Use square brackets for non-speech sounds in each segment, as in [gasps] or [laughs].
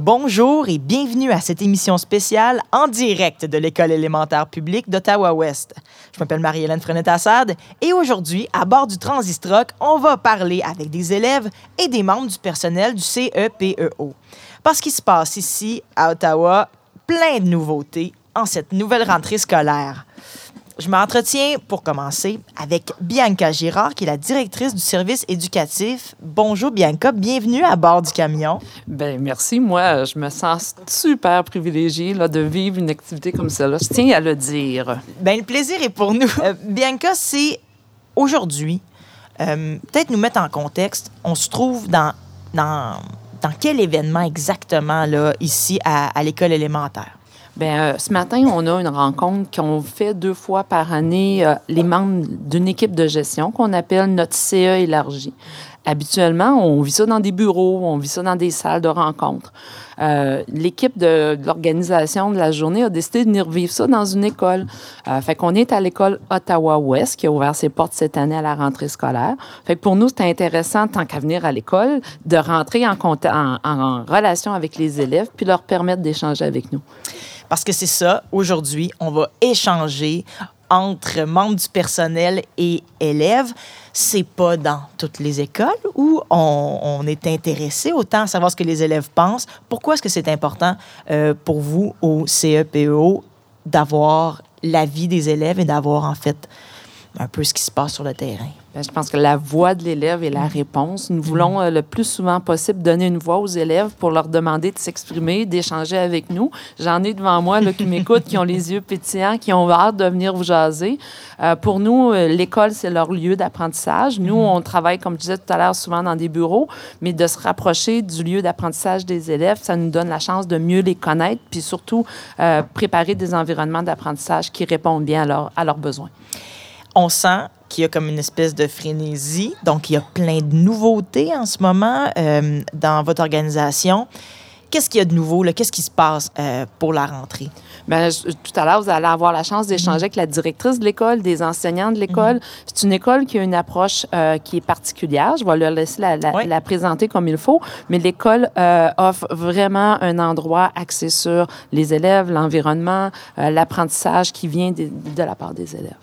Bonjour et bienvenue à cette émission spéciale en direct de l'École élémentaire publique d'Ottawa-Ouest. Je m'appelle Marie-Hélène Frenet-Assad et aujourd'hui, à bord du Transistroc, on va parler avec des élèves et des membres du personnel du CEPEO. Parce qu'il se passe ici, à Ottawa, plein de nouveautés en cette nouvelle rentrée scolaire. Je m'entretiens, pour commencer, avec Bianca Girard, qui est la directrice du service éducatif. Bonjour Bianca, bienvenue à bord du camion. Bien, merci. Moi, je me sens super privilégiée là, de vivre une activité comme celle-là. Je tiens à le dire. Bien, le plaisir est pour nous. Euh, Bianca, c'est aujourd'hui, euh, peut-être nous mettre en contexte, on se trouve dans, dans, dans quel événement exactement là, ici à, à l'école élémentaire? Bien, euh, ce matin, on a une rencontre qu'on fait deux fois par année, euh, les membres d'une équipe de gestion qu'on appelle notre CE élargi. Habituellement, on vit ça dans des bureaux, on vit ça dans des salles de rencontre. Euh, L'équipe de, l'organisation de la journée a décidé de venir vivre ça dans une école. Euh, fait qu'on est à l'école Ottawa-Ouest qui a ouvert ses portes cette année à la rentrée scolaire. Fait que pour nous, c'est intéressant, tant qu'à venir à l'école, de rentrer en, en relation avec les élèves puis leur permettre d'échanger avec nous. Parce que c'est ça, aujourd'hui, on va échanger entre membres du personnel et élèves. C'est pas dans toutes les écoles où on, est intéressé autant à savoir ce que les élèves pensent. Pourquoi est-ce que c'est important euh, pour vous au CEPEO d'avoir l'avis des élèves et d'avoir en fait un peu ce qui se passe sur le terrain? Bien, je pense que la voix de l'élève est la réponse. Nous voulons euh, le plus souvent possible donner une voix aux élèves pour leur demander de s'exprimer, d'échanger avec nous. J'en ai devant moi là, qui [laughs] m'écoutent, qui ont les yeux pétillants, qui ont hâte de venir vous jaser. Euh, pour nous, euh, l'école, c'est leur lieu d'apprentissage. Nous, on travaille, comme je disais tout à l'heure, souvent dans des bureaux, mais de se rapprocher du lieu d'apprentissage des élèves, ça nous donne la chance de mieux les connaître, puis surtout préparer des environnements d'apprentissage qui répondent bien à, leur, à leurs besoins. On sent qu'il y a comme une espèce de frénésie. Donc, il y a plein de nouveautés en ce moment euh, dans votre organisation. Qu'est-ce qu'il y a de nouveau? Qu'est-ce qui se passe euh, pour la rentrée? Bien, je- tout à l'heure, vous allez avoir la chance d'échanger avec la directrice de l'école, des enseignants de l'école. C'est une école qui a une approche euh, qui est particulière. Je vais leur laisser la, la- Oui. la présenter comme il faut. Mais l'école euh, offre vraiment un endroit axé sur les élèves, l'environnement, l'apprentissage qui vient de, de la part des élèves.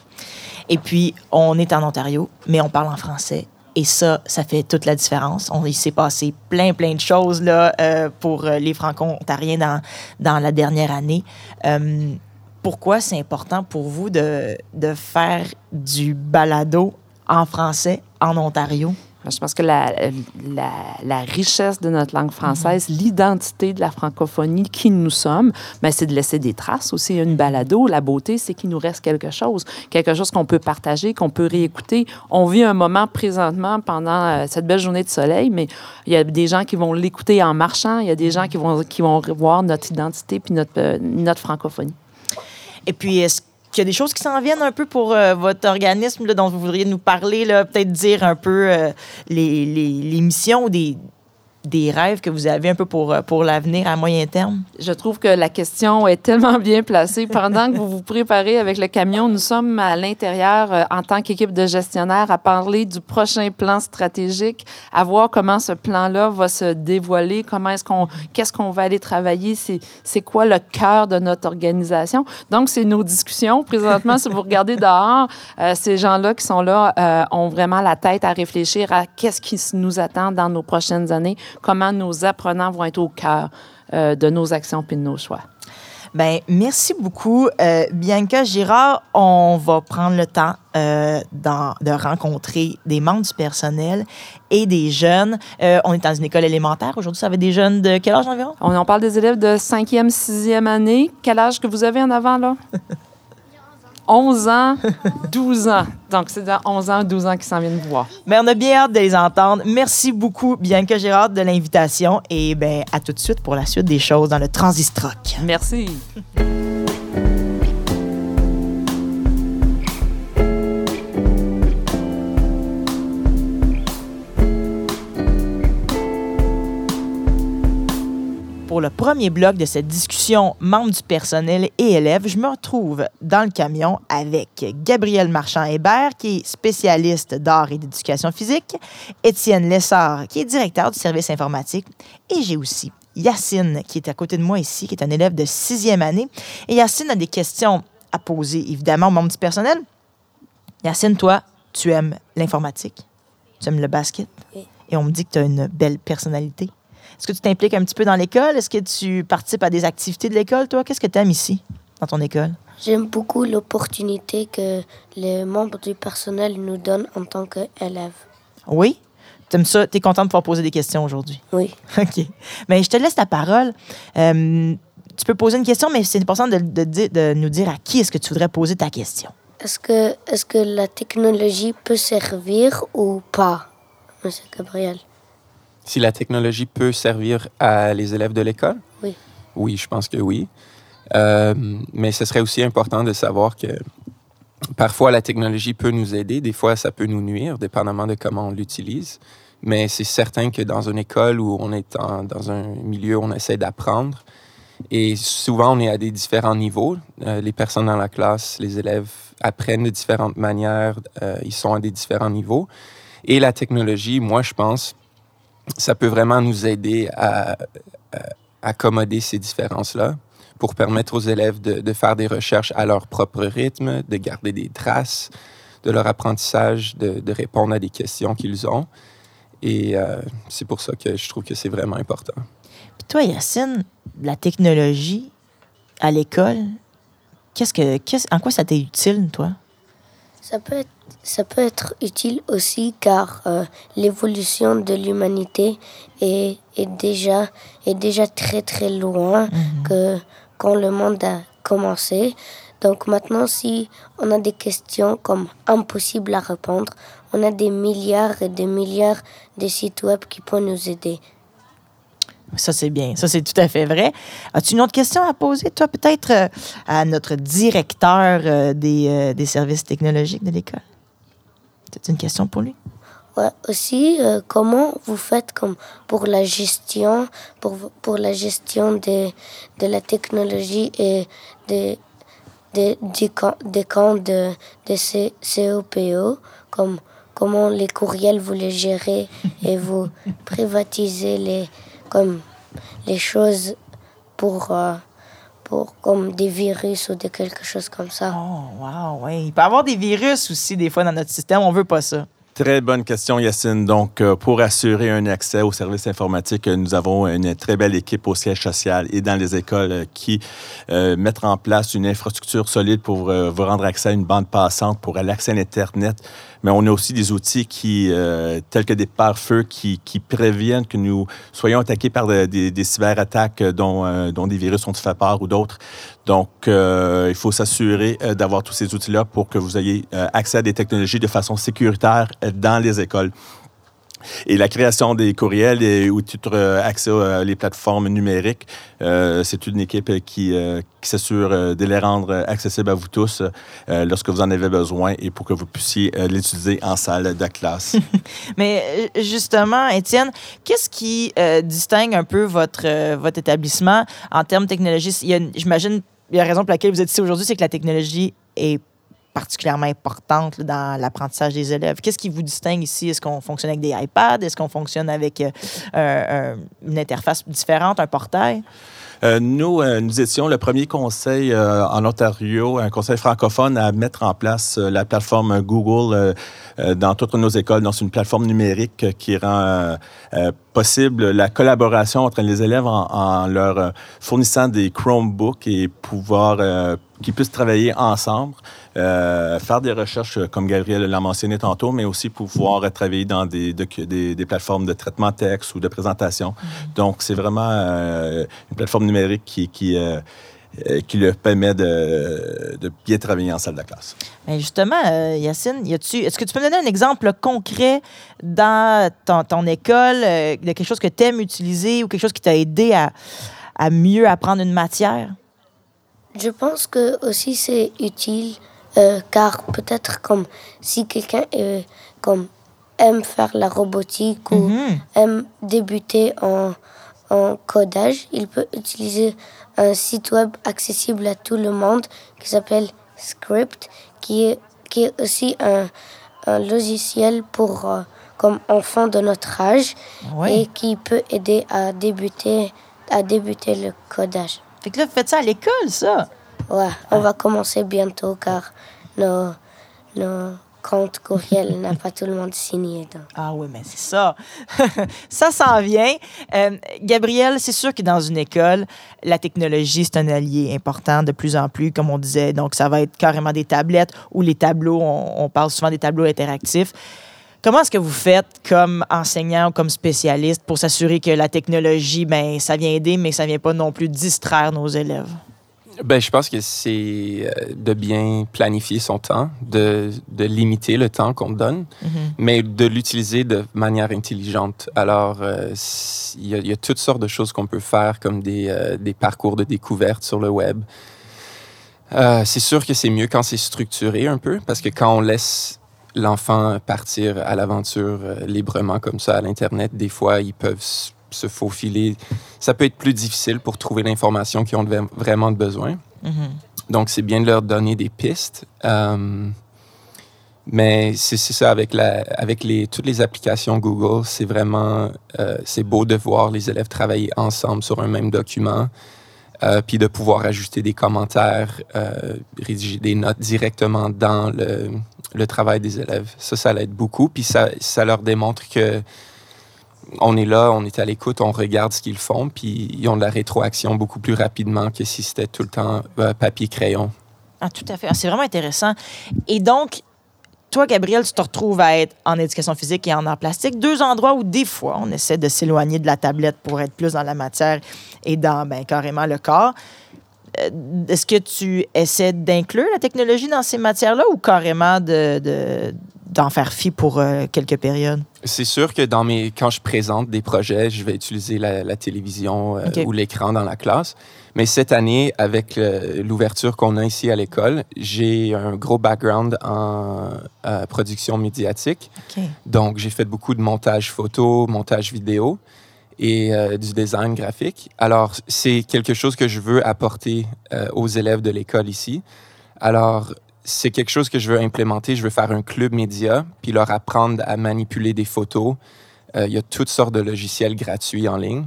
Et puis, on est en Ontario, mais on parle en français. Et ça, ça fait toute la différence. On, il s'est passé plein, plein de choses là, euh, pour euh, les Franco-Ontariens dans, dans la dernière année. Euh, pourquoi c'est important pour vous de, de faire du balado en français en Ontario? Je pense que la, la, la richesse de notre langue française, l'identité de la francophonie, qui nous sommes, ben, c'est de laisser des traces aussi. Une balado, la beauté, c'est qu'il nous reste quelque chose, quelque chose qu'on peut partager, qu'on peut réécouter. On vit un moment présentement pendant euh, cette belle journée de soleil, mais il y a des gens qui vont l'écouter en marchant, il y a des gens qui vont, qui vont revoir notre identité puis notre, euh, notre francophonie. Et puis, est-ce qu'il y a des choses qui s'en viennent un peu pour euh, votre organisme là, dont vous voudriez nous parler? Peut-être dire un peu euh, les, les, les missions des, des rêves que vous avez un peu pour, euh, pour l'avenir à moyen terme? Je trouve que la question est tellement bien placée. Pendant que vous vous préparez avec le camion, nous sommes à l'intérieur, euh, en tant qu'équipe de gestionnaire, à parler du prochain plan stratégique, à voir comment ce plan-là va se dévoiler, comment est-ce qu'on, qu'est-ce qu'on va aller travailler, c'est, c'est quoi le cœur de notre organisation. Donc, c'est nos discussions. Présentement, si vous regardez dehors, euh, ces gens-là qui sont là ont vraiment la tête à réfléchir à qu'est-ce qui nous attend dans nos prochaines années, comment nos apprenants vont être au cœur euh, de nos actions puis de nos choix. Ben, merci beaucoup, euh, Bianca Girard. On va prendre le temps euh, de rencontrer des membres du personnel et des jeunes. Euh, on est dans une école élémentaire. Aujourd'hui, ça va être des jeunes de quel âge environ? On en parle des élèves de 5e, 6e année. Quel âge que vous avez en avant, là? [laughs] 11 ans, 12 ans. Donc, c'est dans 11 ans, 12 ans qui s'en viennent voir. Mais on a bien hâte de les entendre. Merci beaucoup, Bianca Girard, de l'invitation. Et ben, à tout de suite pour la suite des choses dans le Transistroc. Merci. Pour le premier bloc de cette discussion membres du personnel et élèves, je me retrouve dans le camion avec Gabriel Marchand-Hébert, qui est spécialiste d'art et d'éducation physique, Étienne Lessard, qui est directeur du service informatique, et j'ai aussi Yacine, qui est à côté de moi ici, qui est un élève de sixième année. Et Yacine a des questions à poser, évidemment, au membre du personnel. Yacine, toi, tu aimes l'informatique, tu aimes le basket, et on me dit que tu as une belle personnalité. Est-ce que tu t'impliques un petit peu dans l'école? Est-ce que tu participes à des activités de l'école, toi? Qu'est-ce que tu aimes ici, dans ton école? J'aime beaucoup l'opportunité que les membres du personnel nous donnent en tant qu'élèves. Oui? Tu aimes ça? Tu es content de pouvoir poser des questions aujourd'hui? Oui. [laughs] OK. Mais je te laisse la parole. Euh, tu peux poser une question, mais c'est important de, de dire- de nous dire à qui est-ce que tu voudrais poser ta question. Est-ce que, est que la technologie peut servir ou pas, Monsieur Gabriel? Si la technologie peut servir à les élèves de l'école? Oui. Oui, je pense que oui. Euh, mais ce serait aussi important de savoir que parfois la technologie peut nous aider, des fois ça peut nous nuire, dépendamment de comment on l'utilise. Mais c'est certain que dans une école où on est en- dans un milieu où on essaie d'apprendre, et souvent on est à des différents niveaux, euh, les personnes dans la classe, les élèves apprennent de différentes manières, euh, ils sont à des différents niveaux. Et la technologie, moi je pense, ça peut vraiment nous aider à, à accommoder ces différences-là pour permettre aux élèves de, de faire des recherches à leur propre rythme, de garder des traces de leur apprentissage, de, de répondre à des questions qu'ils ont. Et euh, c'est pour ça que je trouve que c'est vraiment important. Puis toi, Yacine, la technologie à l'école, qu'est-ce que, qu'est-ce- en quoi ça t'est utile, toi? Ça peut être, ça peut être utile aussi car euh, l'évolution de l'humanité est, est, déjà, est déjà très très loin que quand le monde a commencé. Donc maintenant, si on a des questions comme impossibles à répondre, on a des milliards et des milliards de sites web qui peuvent nous aider. Ça, c'est bien. Ça, c'est tout à fait vrai. As-tu une autre question à poser, toi, peut-être euh, à notre directeur euh, des, euh, des services technologiques de l'école? as une question pour lui? Ouais, aussi, comment vous faites comme pour la gestion, pour, pour la gestion de, de la technologie et de, de, du camp, des camps de, de COPO, comme comment les courriels vous les gérez et vous [laughs] privatisez les, comme, les choses pour, euh, pour comme des virus ou de quelque chose comme ça. Oh, wow, oui. Il peut y avoir des virus aussi, des fois, dans notre système. On veut pas ça. Très bonne question, Yacine. Donc, euh, pour assurer un accès aux services informatiques, nous avons une très belle équipe au siège social et dans les écoles euh, qui euh, mettent en place une infrastructure solide pour euh, vous rendre accès à une bande passante pour l'accès à l'Internet. Mais on a aussi des outils euh, tels que des pare-feux qui, préviennent que nous soyons attaqués par de- des, des cyberattaques euh, dont, euh, dont des virus ont fait part ou d'autres. Donc, il faut s'assurer d'avoir tous ces outils-là pour que vous ayez accès à des technologies de façon sécuritaire dans les écoles. Et la création des courriels et ou tout euh, accès aux les plateformes numériques, euh, c'est une équipe euh, qui, euh, s'assure euh, de les rendre euh, accessibles à vous tous euh, lorsque vous en avez besoin et pour que vous puissiez euh, l'utiliser en salle de classe. [laughs] Mais euh, justement, Étienne, qu'est-ce qui euh, distingue un peu votre, euh, votre établissement en termes de technologie? J'imagine, la raison pour laquelle vous êtes ici aujourd'hui, c'est que la technologie est particulièrement importante dans l'apprentissage des élèves. Qu'est-ce qui vous distingue ici? Est-ce qu'on fonctionne avec des iPads? Est-ce qu'on fonctionne avec euh, un- une interface différente, un portail? Euh, nous, euh, nous étions le premier conseil euh, en Ontario, un conseil francophone à mettre en place euh, la plateforme Google euh, euh, dans toutes nos écoles. Donc, c'est une plateforme numérique euh, qui rend euh, euh, possible la collaboration entre les élèves en, leur euh, fournissant des Chromebooks et pouvoir qu'ils puissent travailler ensemble, euh, faire des recherches, euh, comme Gabriel l'a mentionné tantôt, mais aussi pouvoir travailler dans des, docu- des, des plateformes de traitement texte ou de présentation. Donc, c'est vraiment euh, une plateforme numérique qui, qui, euh, qui leur permet de, de bien travailler en salle de classe. Mais justement, euh, Yacine, est-ce que tu peux me donner un exemple concret dans ton, ton école euh, de quelque chose que tu aimes utiliser ou quelque chose qui t'a aidé à, à mieux apprendre une matière? Je pense que aussi c'est utile euh, car peut-être comme si quelqu'un euh, comme aime faire la robotique ou Mhm. aime débuter en, en codage, il peut utiliser un site web accessible à tout le monde qui s'appelle Script, qui est, qui est aussi un, un logiciel pour euh, comme enfants de notre âge Oui. et qui peut aider à débuter à débuter le codage. Fait que là, vous faites ça à l'école, ça. Ouais, on va commencer bientôt car nos, nos comptes courriels [laughs] n'a pas tout le monde signé. donc. Ah oui, mais c'est ça. [laughs] ça s'en vient. Euh, Gabriel, c'est sûr que dans une école, la technologie, c'est un allié important de plus en plus, comme on disait. Donc, ça va être carrément des tablettes ou les tableaux. On, on parle souvent des tableaux interactifs. Comment est-ce que vous faites comme enseignant ou comme spécialiste pour s'assurer que la technologie, ben, ça vient aider, mais ça vient pas non plus distraire nos élèves? Ben, je pense que c'est euh, de bien planifier son temps, de, de limiter le temps qu'on donne, mais de l'utiliser de manière intelligente. Alors, euh, il y, a- il y a toutes sortes de choses qu'on peut faire, comme des, euh, des parcours de découverte sur le web. Euh, c'est sûr que c'est mieux quand c'est structuré un peu, parce que quand on laisse l'enfant partir à l'aventure euh, librement comme ça à l'Internet, des fois, ils peuvent se faufiler. Ça peut être plus difficile pour trouver l'information qu'ils ont de- vraiment besoin. Donc, c'est bien de leur donner des pistes. Euh, mais c'est c'est ça, avec, la, avec les, toutes les applications Google, c'est vraiment, euh, c'est beau de voir les élèves travailler ensemble sur un même document, euh, puis de pouvoir ajouter des commentaires, euh, rédiger des notes directement dans le, le travail des élèves. Ça, ça l'aide beaucoup, puis ça, ça leur démontre que on est là, on est à l'écoute, on regarde ce qu'ils font, puis ils ont de la rétroaction beaucoup plus rapidement que si c'était tout le temps euh, papier-crayon. Ah, tout à fait. Ah, c'est vraiment intéressant. Et donc, toi, Gabriel, tu te retrouves à être en éducation physique et en art plastique, deux endroits où des fois, on essaie de s'éloigner de la tablette pour être plus dans la matière et dans ben, carrément le corps. Euh, Est-ce que tu essaies d'inclure la technologie dans ces matières-là ou carrément de, de- d'en faire fi pour euh, quelques périodes? C'est sûr que dans mes, quand je présente des projets, je vais utiliser la, la télévision euh, ou l'écran dans la classe. Mais cette année, avec euh, l'ouverture qu'on a ici à l'école, j'ai un gros background en production médiatique. Donc, j'ai fait beaucoup de montage photo, montage vidéo et euh, du design graphique. Alors, c'est quelque chose que je veux apporter euh, aux élèves de l'école ici. Alors, c'est quelque chose que je veux implémenter. Je veux faire un club média, puis leur apprendre à manipuler des photos. Euh, il y a toutes sortes de logiciels gratuits en ligne.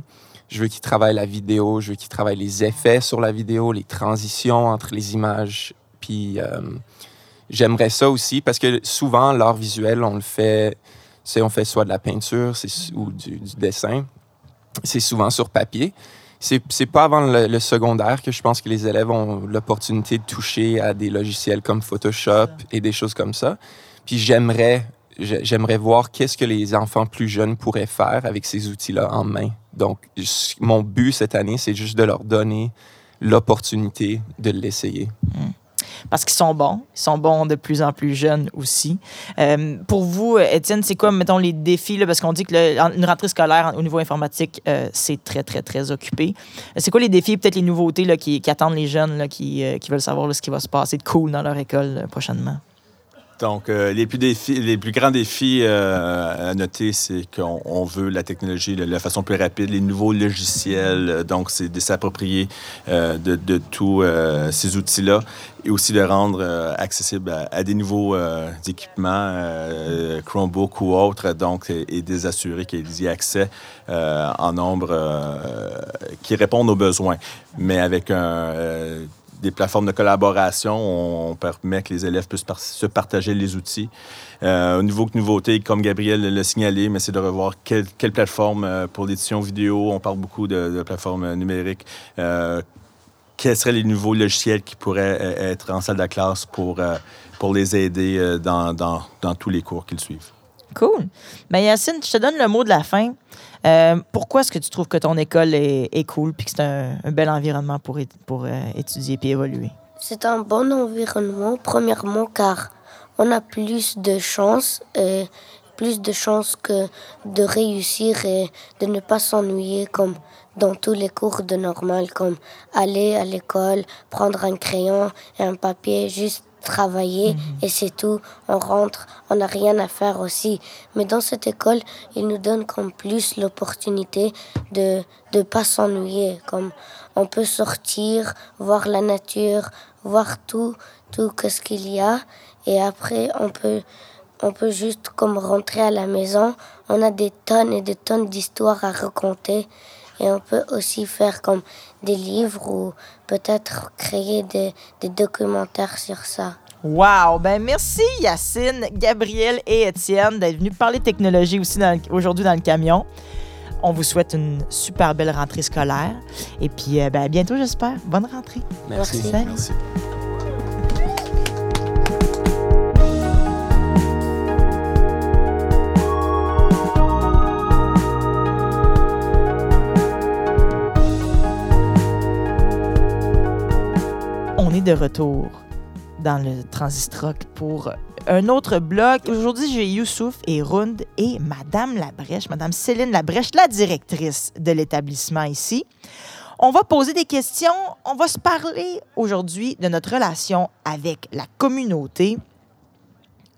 Je veux qu'ils travaillent la vidéo, je veux qu'ils travaillent les effets sur la vidéo, les transitions entre les images. Puis j'aimerais ça aussi parce que souvent, l'art visuel, on le fait, c'est on fait soit de la peinture c'est- ou du dessin. C'est souvent sur papier. C'est c'est pas avant le, le secondaire que je pense que les élèves ont l'opportunité de toucher à des logiciels comme Photoshop et des choses comme ça. Puis j'aimerais j'ai- j'aimerais voir qu'est-ce que les enfants plus jeunes pourraient faire avec ces outils-là en main. Donc, mon but cette année, c'est juste de leur donner l'opportunité de l'essayer. Parce qu'ils sont bons. Ils sont bons de plus en plus jeunes aussi. Euh, pour vous, Étienne, c'est quoi, mettons, les défis? Là, parce qu'on dit que le- une rentrée scolaire au niveau informatique, euh, c'est très, très, très occupé. Euh, C'est quoi les défis, peut-être les nouveautés là, qui, qui attendent les jeunes là, qui, qui veulent savoir ce qui va se passer de cool dans leur école prochainement? Donc, euh, les, plus défis, les plus grands défis euh, à noter, c'est qu'on on veut la technologie de la façon plus rapide, les nouveaux logiciels. euh, Donc, c'est de s'approprier de, tous ces outils-là et aussi de rendre accessible à, des nouveaux équipements, Chromebook ou autres, donc, et, et des assurer qu'ils y accès en nombre qui répondent aux besoins, mais avec un. Des plateformes de collaboration, on permet que les élèves puissent se partager les outils. Euh, au niveau de nouveautés, comme Gabriel l'a signalé, mais c'est de revoir quelle, quelle plateforme euh, pour l'édition vidéo. On parle beaucoup de, plateformes euh, numériques. Quels seraient les nouveaux logiciels qui pourraient être en salle de classe pour, pour les aider dans, dans tous les cours qu'ils suivent? Cool. Ben Yacine, je te donne le mot de la fin. Euh, pourquoi est-ce que tu trouves que ton école est, cool puis que c'est un, bel environnement pour, pour euh, étudier puis évoluer? C'est un bon environnement, premièrement, car on a plus de chances, et plus de chances que de réussir et de ne pas s'ennuyer comme dans tous les cours de normal, comme aller à l'école, prendre un crayon et un papier, juste travailler et c'est tout. On rentre, on n'a rien à faire aussi. Mais dans cette école, ils nous donnent comme plus l'opportunité de ne pas s'ennuyer. Comme on peut sortir, voir la nature, voir tout, tout ce qu'il y a. Et après, on peut, on peut juste comme rentrer à la maison. On a des tonnes et des tonnes d'histoires à raconter. Et on peut aussi faire comme des livres ou peut-être créer des, des documentaires sur ça. Wow! Ben merci Yacine, Gabriel et Étienne d'être venus parler technologie aussi dans le- aujourd'hui dans le camion. On vous souhaite une super belle rentrée scolaire. Et puis, euh, ben, à bientôt, j'espère. Bonne rentrée. Merci. Merci. De retour dans le Transistroc pour un autre bloc. Aujourd'hui, j'ai Youssouf et Rund et Madame Labrèche, Madame Céline Labrèche, la directrice de l'établissement ici. On va poser des questions. On va se parler aujourd'hui de notre relation avec la communauté.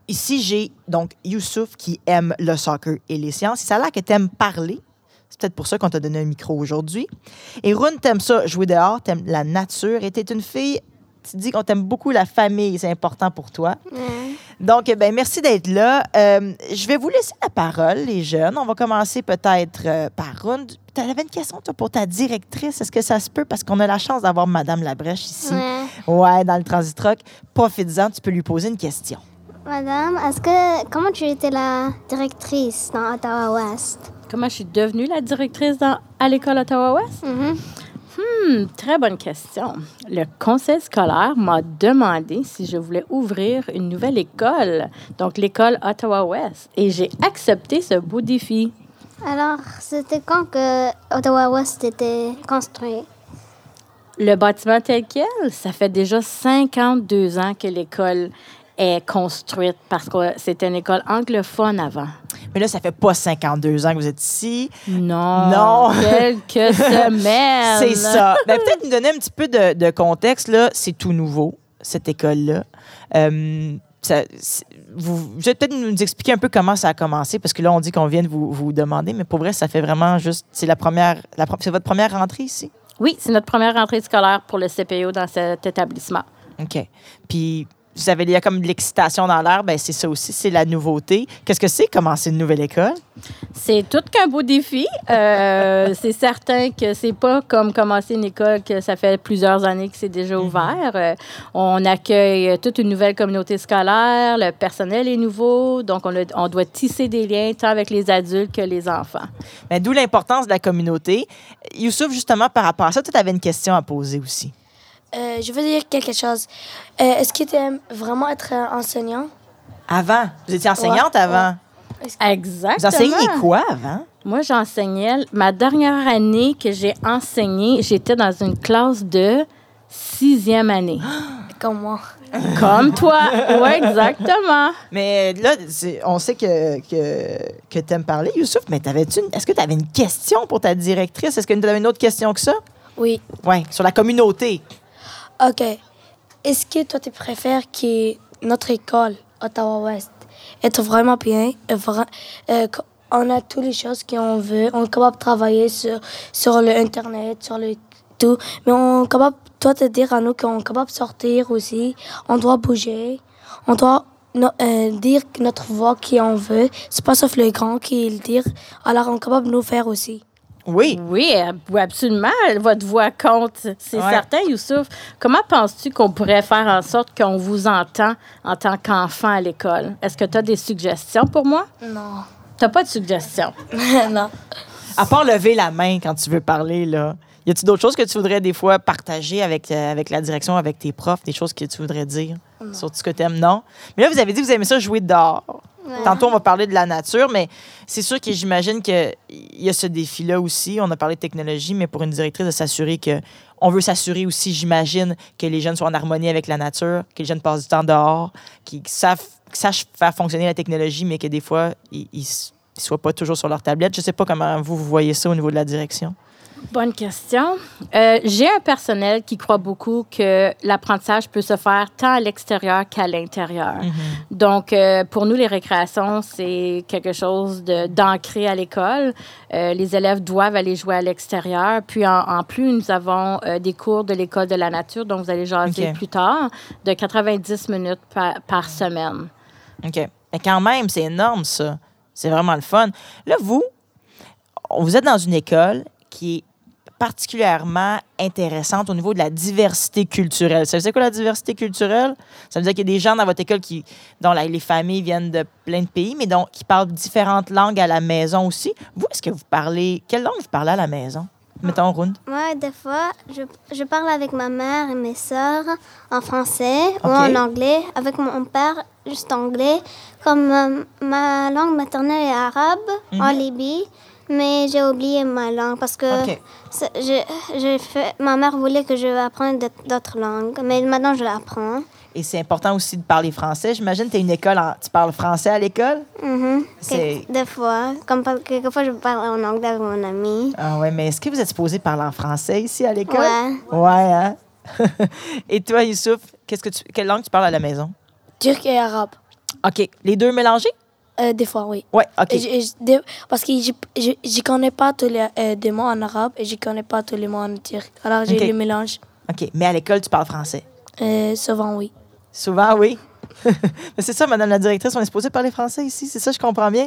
Ici, j'ai donc Youssouf qui aime le soccer et les sciences. Ça a l'air que tu aimes parler. C'est peut-être pour ça qu'on t'a donné un micro aujourd'hui. Et Rune, t'aimes ça, jouer dehors, t'aimes la nature. Et t'es une fille, tu dis qu'on t'aime beaucoup la famille, c'est important pour toi. Donc, eh ben, merci d'être là. Euh, je vais vous laisser la parole, les jeunes. On va commencer peut-être euh, par Rune. Tu avais une question, toi, pour ta directrice. Est-ce que ça se peut? Parce qu'on a la chance d'avoir Madame Labrèche ici. Ouais. Ouais, dans le Transitrock. Profites-en, tu peux lui poser une question. Madame, est-ce que comment tu étais la directrice dans Ottawa-Ouest? Comment je suis devenue la directrice dans- à l'école Ottawa-Ouest? Mhm. Hmm, très bonne question. Le conseil scolaire m'a demandé si je voulais ouvrir une nouvelle école, donc l'école Ottawa-Ouest, et j'ai accepté ce beau défi. Alors, c'était quand que Ottawa-Ouest était construit? Le bâtiment tel quel, ça fait déjà 52 ans que l'école est construite parce que c'était une école anglophone avant. Mais là, ça fait pas 52 ans que vous êtes ici. Non. Non. Quelques [laughs] semaines. C'est ça. Ben, Peut-être nous donner un petit peu de, de contexte. là. C'est tout nouveau, cette école-là. Euh, ça- vous, vous allez peut-être nous expliquer un peu comment ça a commencé, parce que là, on dit qu'on vient de vous, vous demander, mais pour vrai, ça fait vraiment juste. C'est la première. La, c'est votre première rentrée ici? Oui, c'est notre première rentrée scolaire pour le CPO dans cet établissement. OK. Puis, vous avez, il y a comme de l'excitation dans l'air, ben c'est ça aussi, c'est la nouveauté. Qu'est-ce que c'est commencer une nouvelle école? C'est tout qu'un beau défi. Euh, [laughs] c'est certain que c'est pas comme commencer une école que ça fait plusieurs années que c'est déjà ouvert. Euh, on accueille toute une nouvelle communauté scolaire, le personnel est nouveau, donc on, a- on doit tisser des liens tant avec les adultes que les enfants. Ben, D'où l'importance de la communauté. Youssouf, justement, par rapport à ça, tu avais une question à poser aussi. Euh, je veux dire quelque chose. Euh, Est-ce que tu aimes vraiment être euh, enseignant? Avant, vous étiez enseignante Ouais, avant. Exactement. Vous enseignez quoi avant? Moi, j'enseignais. Ma dernière année que j'ai enseigné, j'étais dans une classe de sixième année. [gasps] Comme moi. [laughs] Comme toi. Oui, exactement. Mais là, on sait que, que, que tu aimes parler, Youssouf, mais est-ce que tu avais une question pour ta directrice? Est-ce que tu avais une autre question que ça? Oui. Oui, sur la communauté. OK. Est-ce que toi, tu préfères que notre école, Ottawa-Ouest, est vraiment bien? euh, on a toutes les choses qu'on veut. On est capable de travailler sur, sur le Internet, sur le tout. Mais on est capable, toi, te dire à nous qu'on est capable de sortir aussi. On doit bouger. On doit euh, dire notre voix qu'on veut. C'est pas sauf le grand qui le dire. Alors, on est capable de nous faire aussi. Oui. Oui, oui, absolument. Votre voix compte. C'est Ouais. certain, Youssouf. Comment penses-tu qu'on pourrait faire en sorte qu'on vous entend en tant qu'enfant à l'école? Est-ce que tu as des suggestions pour moi? Non. Tu pas de suggestions? [laughs] non. À part lever la main quand tu veux parler, là. Y a-t-il d'autres choses que tu voudrais des fois partager avec, euh, avec la direction, avec tes profs, des choses que tu voudrais dire sur tout ce que tu aimes? Non? Mais là, vous avez dit que vous aimez ça jouer dehors. Tantôt, on va parler de la nature, mais c'est sûr que j'imagine qu'il y a ce défi-là aussi. On a parlé de technologie, mais pour une directrice, de s'assurer que. On veut s'assurer aussi, j'imagine, que les jeunes soient en harmonie avec la nature, que les jeunes passent du temps dehors, qu'ils savent, sachent faire fonctionner la technologie, mais que des fois, ils ne soient pas toujours sur leur tablette. Je ne sais pas comment vous, vous voyez ça au niveau de la direction. Bonne question. Euh, J'ai un personnel qui croit beaucoup que l'apprentissage peut se faire tant à l'extérieur qu'à l'intérieur. Donc, euh, pour nous, les récréations, c'est quelque chose d'ancré à l'école. Euh, les élèves doivent aller jouer à l'extérieur. Puis, en, en plus, nous avons des cours de l'école de la nature, dont vous allez jaser OK. plus tard, de 90 minutes par, par semaine. OK. Mais quand même, c'est énorme, ça. C'est vraiment le fun. Là, vous, vous êtes dans une école qui est particulièrement intéressante au niveau de la diversité culturelle. Ça veut dire quoi la diversité culturelle? Ça veut dire qu'il y a des gens dans votre école qui, dont la- les familles viennent de plein de pays, mais donc, qui parlent différentes langues à la maison aussi. Vous, est-ce que vous parlez... Quelle langue vous parlez à la maison? Mettons, Rune. Moi, des fois, je, je parle avec ma mère et mes sœurs en français ou en anglais. Avec mon père, juste anglais. Comme euh, ma langue maternelle est arabe en Libye, mais j'ai oublié ma langue parce que j'ai j'ai fait, ma mère voulait que je apprenne d'autres- langues, mais maintenant je l'apprends. Et c'est important aussi de parler français. J'imagine que tu es une école, en- tu parles français à l'école? C'est- Quelques- Des fois, comme quelquefois je parle en anglais avec mon ami. Ah ouais, mais est-ce que vous êtes supposé parler en français ici à l'école? Ouais. Ouais, hein? [laughs] et toi, Youssouf, qu'est-ce que tu, quelle langue tu parles à la maison? Turc et arabe. OK. Les deux mélangés? Euh, des fois, oui. Ouais, OK. Je- je- parce que je ne connais pas tous les euh, des mots en arabe et je connais pas tous les mots en turc. Alors, j'ai Ok. le mélange. OK. Mais à l'école, tu parles français? Euh, souvent, oui. Souvent, oui. [laughs] mais c'est ça, Madame la directrice, on est supposé parler français ici, c'est ça, je comprends bien?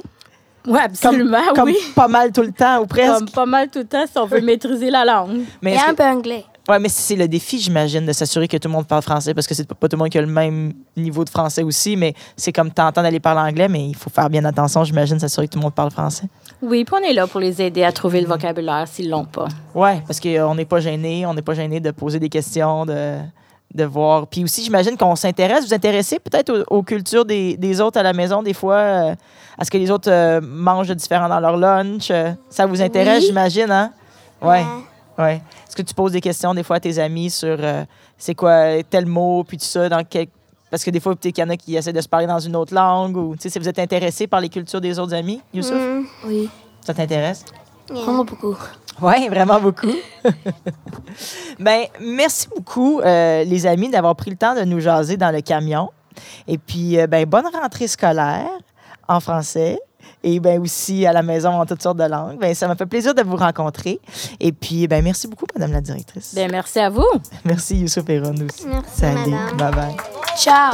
Oui, absolument, Comme oui. pas mal tout le temps, ou presque. Comme pas mal tout le temps si on veut maîtriser la langue. Mais Et un que- peu anglais. Ouais, mais c'est le défi, j'imagine, de s'assurer que tout le monde parle français parce que c'est pas pas tout le monde qui a le même niveau de français aussi, mais c'est comme t'entends d'aller parler anglais, mais il faut faire bien attention, j'imagine, s'assurer que tout le monde parle français. Oui, puis on est là pour les aider à trouver le vocabulaire s'ils l'ont pas. Ouais, parce qu'on n'est pas gêné, on n'est pas gêné de poser des questions, de, de voir. Puis aussi, j'imagine qu'on s'intéresse, vous vous intéressez peut-être aux, aux cultures des, des autres à la maison, des fois, euh, à ce que les autres euh, mangent de différent dans leur lunch. euh, ça vous intéresse, Oui. j'imagine, hein? Ouais. Ouais. Est-ce que tu poses des questions des fois à tes amis sur euh, c'est quoi tel mot, puis tout ça, dans quel... Parce que des fois, peut-être qu'il y en a qui essaient de se parler dans une autre langue, ou, tu sais, si vous êtes intéressé par les cultures des autres amis, Youssouf, Mm, Oui. ça t'intéresse? yeah. Vraiment beaucoup. Oui, vraiment beaucoup. [laughs] ben, merci beaucoup, euh, les amis, d'avoir pris le temps de nous jaser dans le camion. Et puis, euh, ben, bonne rentrée scolaire en français. Et ben aussi à la maison en toutes sortes de langues. Ben, ça m'a fait plaisir de vous rencontrer. Et puis, ben, merci beaucoup, Madame la directrice. Bien, merci à vous. Merci, Youssouf et Ron aussi. Merci, Salut. madame. Bye bye. Ciao.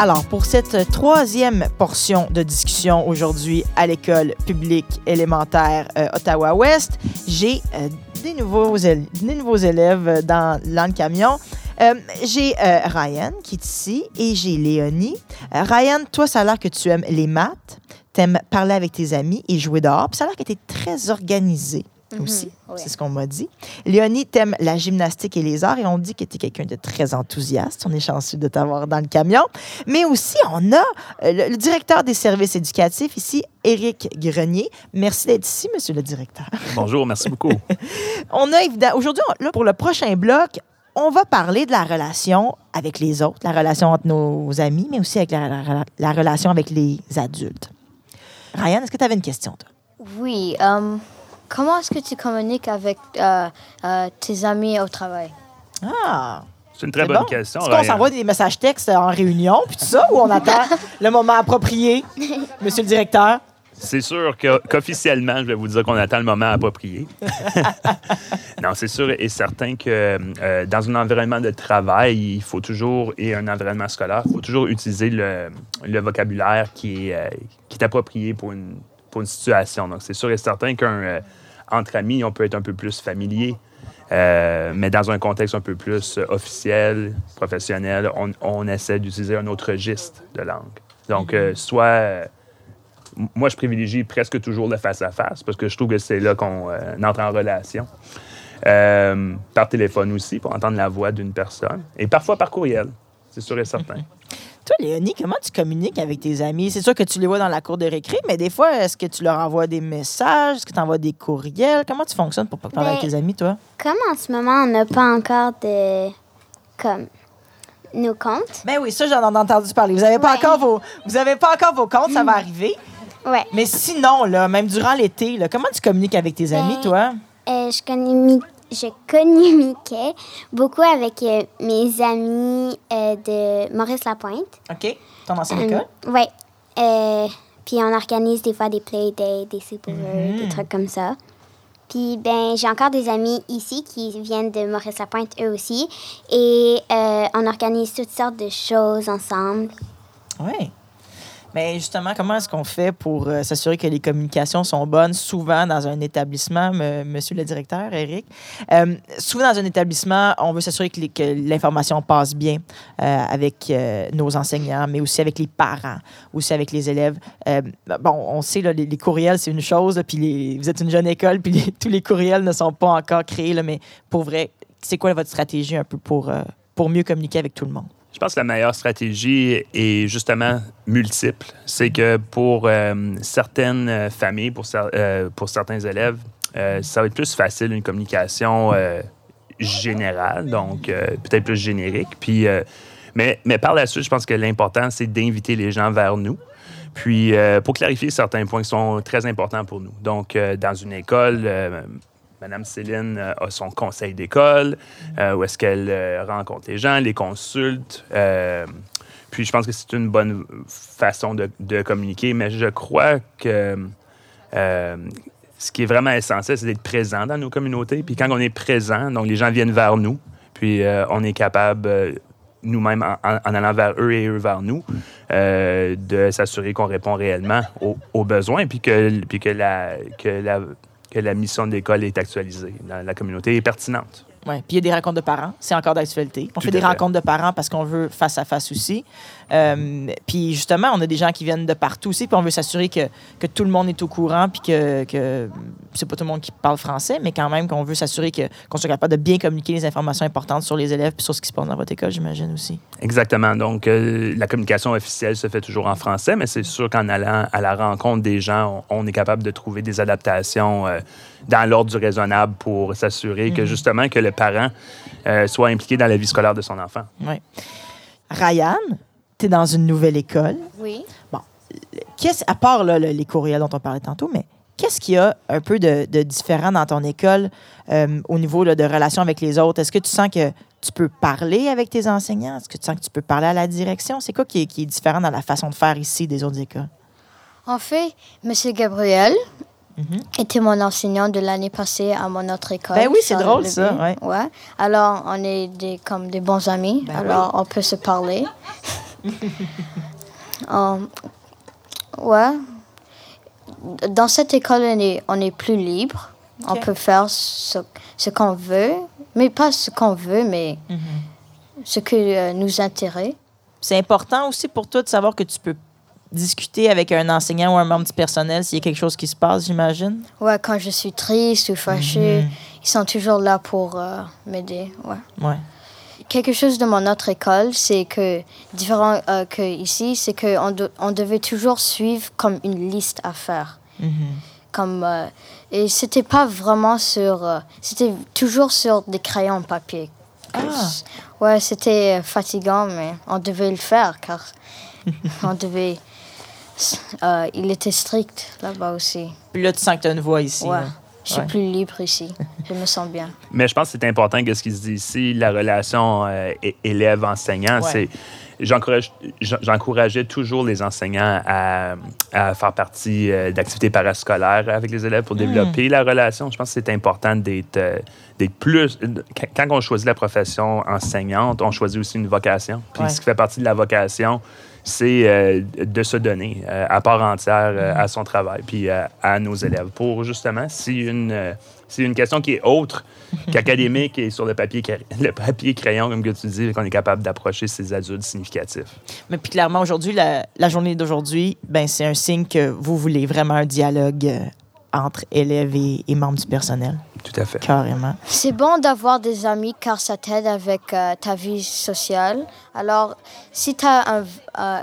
Alors, pour cette troisième portion de discussion aujourd'hui à l'école publique élémentaire euh, Ottawa-Ouest, j'ai euh, des, nouveaux élèves dans, le camion. Euh, j'ai Ryan qui est ici et j'ai Léonie. Ryan, toi, ça a l'air que tu aimes les maths, t'aimes parler avec tes amis et jouer dehors. Puis ça a l'air que tu es très organisé aussi. C'est ce qu'on m'a dit. Léonie, t'aimes la gymnastique et les arts et on dit que tu es quelqu'un de très enthousiaste. On est chanceux de t'avoir dans le camion. Mais aussi, on a euh, le, le directeur des services éducatifs ici, Éric Grenier. Merci d'être ici, monsieur le directeur. Bonjour, merci beaucoup. [laughs] On a évidemment, aujourd'hui, là, pour le prochain bloc, on va parler de la relation avec les autres, la relation entre nos amis, mais aussi avec la, la- la relation avec les adultes. Ryan, est-ce que tu avais une question, toi? Oui. euh, comment est-ce que tu communiques avec euh, euh, tes amis au travail? Ah! C'est une très bonne bon. question. Est-ce qu'on s'envoie des messages textes en réunion, puis tout ça, ou on attend le moment approprié, [laughs] monsieur le directeur? C'est sûr qu'officiellement, je vais vous dire qu'on attend le moment approprié. [laughs] non, c'est sûr et certain que euh, dans un environnement de travail, il faut toujours, et un environnement scolaire, il faut toujours utiliser le, le vocabulaire qui est, euh, qui est approprié pour une, pour une situation. Donc, c'est sûr et certain qu'entre amis, on peut être un peu plus familier. Euh, mais dans un contexte un peu plus euh, officiel, professionnel, on, on essaie d'utiliser un autre registre de langue. Donc, euh, soit euh, moi, je privilégie presque toujours le face-à-face parce que je trouve que c'est là qu'on euh, entre en relation. Euh, par téléphone aussi, pour entendre la voix d'une personne. Et parfois par courriel, c'est sûr et certain. Toi, Léonie, comment tu communiques avec tes amis? C'est sûr que tu les vois dans la cour de récré, mais des fois, est-ce que tu leur envoies des messages? Est-ce que tu envoies des courriels? Comment tu fonctionnes pour parler Ben, avec tes amis, toi? Comme en ce moment, on n'a pas encore de. comme. nos comptes. Ben oui, ça, j'en ai entendu parler. Vous n'avez pas, Ouais. encore vos, vous avez pas encore vos comptes, ça va arriver. Ouais. Mais sinon, là, même durant l'été, là, comment tu communiques avec tes amis, Ben, toi? Euh, je, communique- je communiquais beaucoup avec euh, mes amis euh, de Maurice Lapointe. OK? Ton ancienne Euh, école? Euh, Puis on organise des fois des playdates, des sleepovers, des trucs comme ça. Puis ben j'ai encore des amis ici qui viennent de Maurice-la-Pointe eux aussi. Et on organise toutes sortes de choses ensemble. Oui. Mais justement, comment est-ce qu'on fait pour euh, s'assurer que les communications sont bonnes souvent dans un établissement, me- monsieur le directeur, Eric? Euh, souvent dans un établissement, on veut s'assurer que l'information passe bien euh, avec nos enseignants, mais aussi avec les parents, aussi avec les élèves. Bon, on sait, les, courriels, c'est une chose, puis vous êtes une jeune école, puis tous les courriels ne sont pas encore créés, mais pour vrai, c'est quoi votre stratégie un peu pour, pour mieux communiquer avec tout le monde? Je pense que la meilleure stratégie est justement multiple. C'est que pour euh, certaines euh, familles, euh, pour certains élèves, ça va être plus facile une communication générale, donc peut-être plus générique. Puis, mais, mais par la suite, je pense que l'important, c'est d'inviter les gens vers nous. Puis, pour clarifier certains points qui sont très importants pour nous. Donc, dans une école, Madame Céline euh, a son conseil d'école, euh, où est-ce qu'elle euh, rencontre les gens, les consulte. euh, puis je pense que c'est une bonne façon de, de communiquer, mais je crois que ce qui est vraiment essentiel, c'est d'être présent dans nos communautés. Puis quand on est présent, donc les gens viennent vers nous, puis on est capable nous-mêmes, en, allant vers eux et eux vers nous, de s'assurer qu'on répond réellement aux, aux besoins, puis que, puis que, la, que, la, que la mission de l'école est actualisée dans la communauté et pertinente. Oui, puis il y a des rencontres de parents, c'est encore d'actualité. On Tout fait des fait. rencontres de parents parce qu'on veut face à face aussi. Euh, puis justement, on a des gens qui viennent de partout aussi, puis on veut s'assurer que, que tout le monde est au courant, puis que, que c'est pas tout le monde qui parle français, mais quand même qu'on veut s'assurer que, qu'on soit capable de bien communiquer les informations importantes sur les élèves puis sur ce qui se passe dans votre école, j'imagine aussi. Exactement. Donc, euh, la communication officielle se fait toujours en français, mais c'est sûr qu'en allant à la rencontre des gens, on, on est capable de trouver des adaptations euh, dans l'ordre du raisonnable pour s'assurer que justement que le parent euh, soit impliqué dans la vie scolaire de son enfant. Ouais. Ryan, tu es dans une nouvelle école. Oui. Qu'est-ce, à part là, le- les courriels dont on parlait tantôt, mais qu'est-ce qu'il y a un peu de, de différent dans ton école euh, au niveau là, de relation avec les autres? Est-ce que tu sens que tu peux parler avec tes enseignants? Est-ce que tu sens que tu peux parler à la direction? C'est quoi qui est, qui est différent dans la façon de faire ici des autres écoles? En fait, M. Gabriel Mhm. était mon enseignant de l'année passée à mon autre école. Ben oui, c'est drôle, ça, ouais. Ouais. Alors, on est des, comme des bons amis. Ben Alors, on peut se parler. [laughs] Um, ouais. Dans cette école, on est, on est plus libre. On peut faire ce, ce qu'on veut, mais pas ce qu'on veut, mais Mhm. ce qui euh, nous intéresse. C'est important aussi pour toi de savoir que tu peux discuter avec un enseignant ou un membre du personnel s'il y a quelque chose qui se passe, j'imagine? Ouais, quand je suis triste ou fâchée, Mhm. ils sont toujours là pour euh, m'aider. Ouais. Ouais. Quelque chose de mon autre école, c'est que, différent euh, que ici, c'est qu'on de- on devait toujours suivre comme une liste à faire. Mhm. Comme, euh, et c'était pas vraiment sur. euh, c'était toujours sur des crayons en papier. Ah. Ouais, c'était fatigant, mais on devait le faire car [laughs] on devait. Euh, il était strict là-bas aussi. Puis là, tu sens que tu as une voix ici. Ouais. là. Je suis Ouais. plus libre ici. Je me sens bien. [laughs] Mais je pense que c'est important que ce qui se dit ici, la relation euh, élève-enseignant, Ouais. c'est. J'encourage- j'en- J'encourageais toujours les enseignants à, à faire partie euh, d'activités parascolaires avec les élèves pour développer la relation. Je pense que c'est important d'être euh, d'être plus. Quand- Quand on choisit la profession enseignante, on choisit aussi une vocation. Puis Ouais. ce qui fait partie de la vocation, c'est euh, de se donner euh, à part entière euh, à son travail, puis à nos élèves. Pour justement, si une, si une question qui est autre [laughs] qu'académique et sur le papier, [laughs] le papier crayon, comme que tu dis, qu'on est capable d'approcher ces adultes significatifs. Mais puis clairement, aujourd'hui, la, la journée d'aujourd'hui, ben, c'est un signe que vous voulez vraiment un dialogue entre élèves et, et membres du personnel. Tout à fait. Carrément. C'est bon d'avoir des amis car ça t'aide avec euh, ta vie sociale. Alors, si t'as un, euh,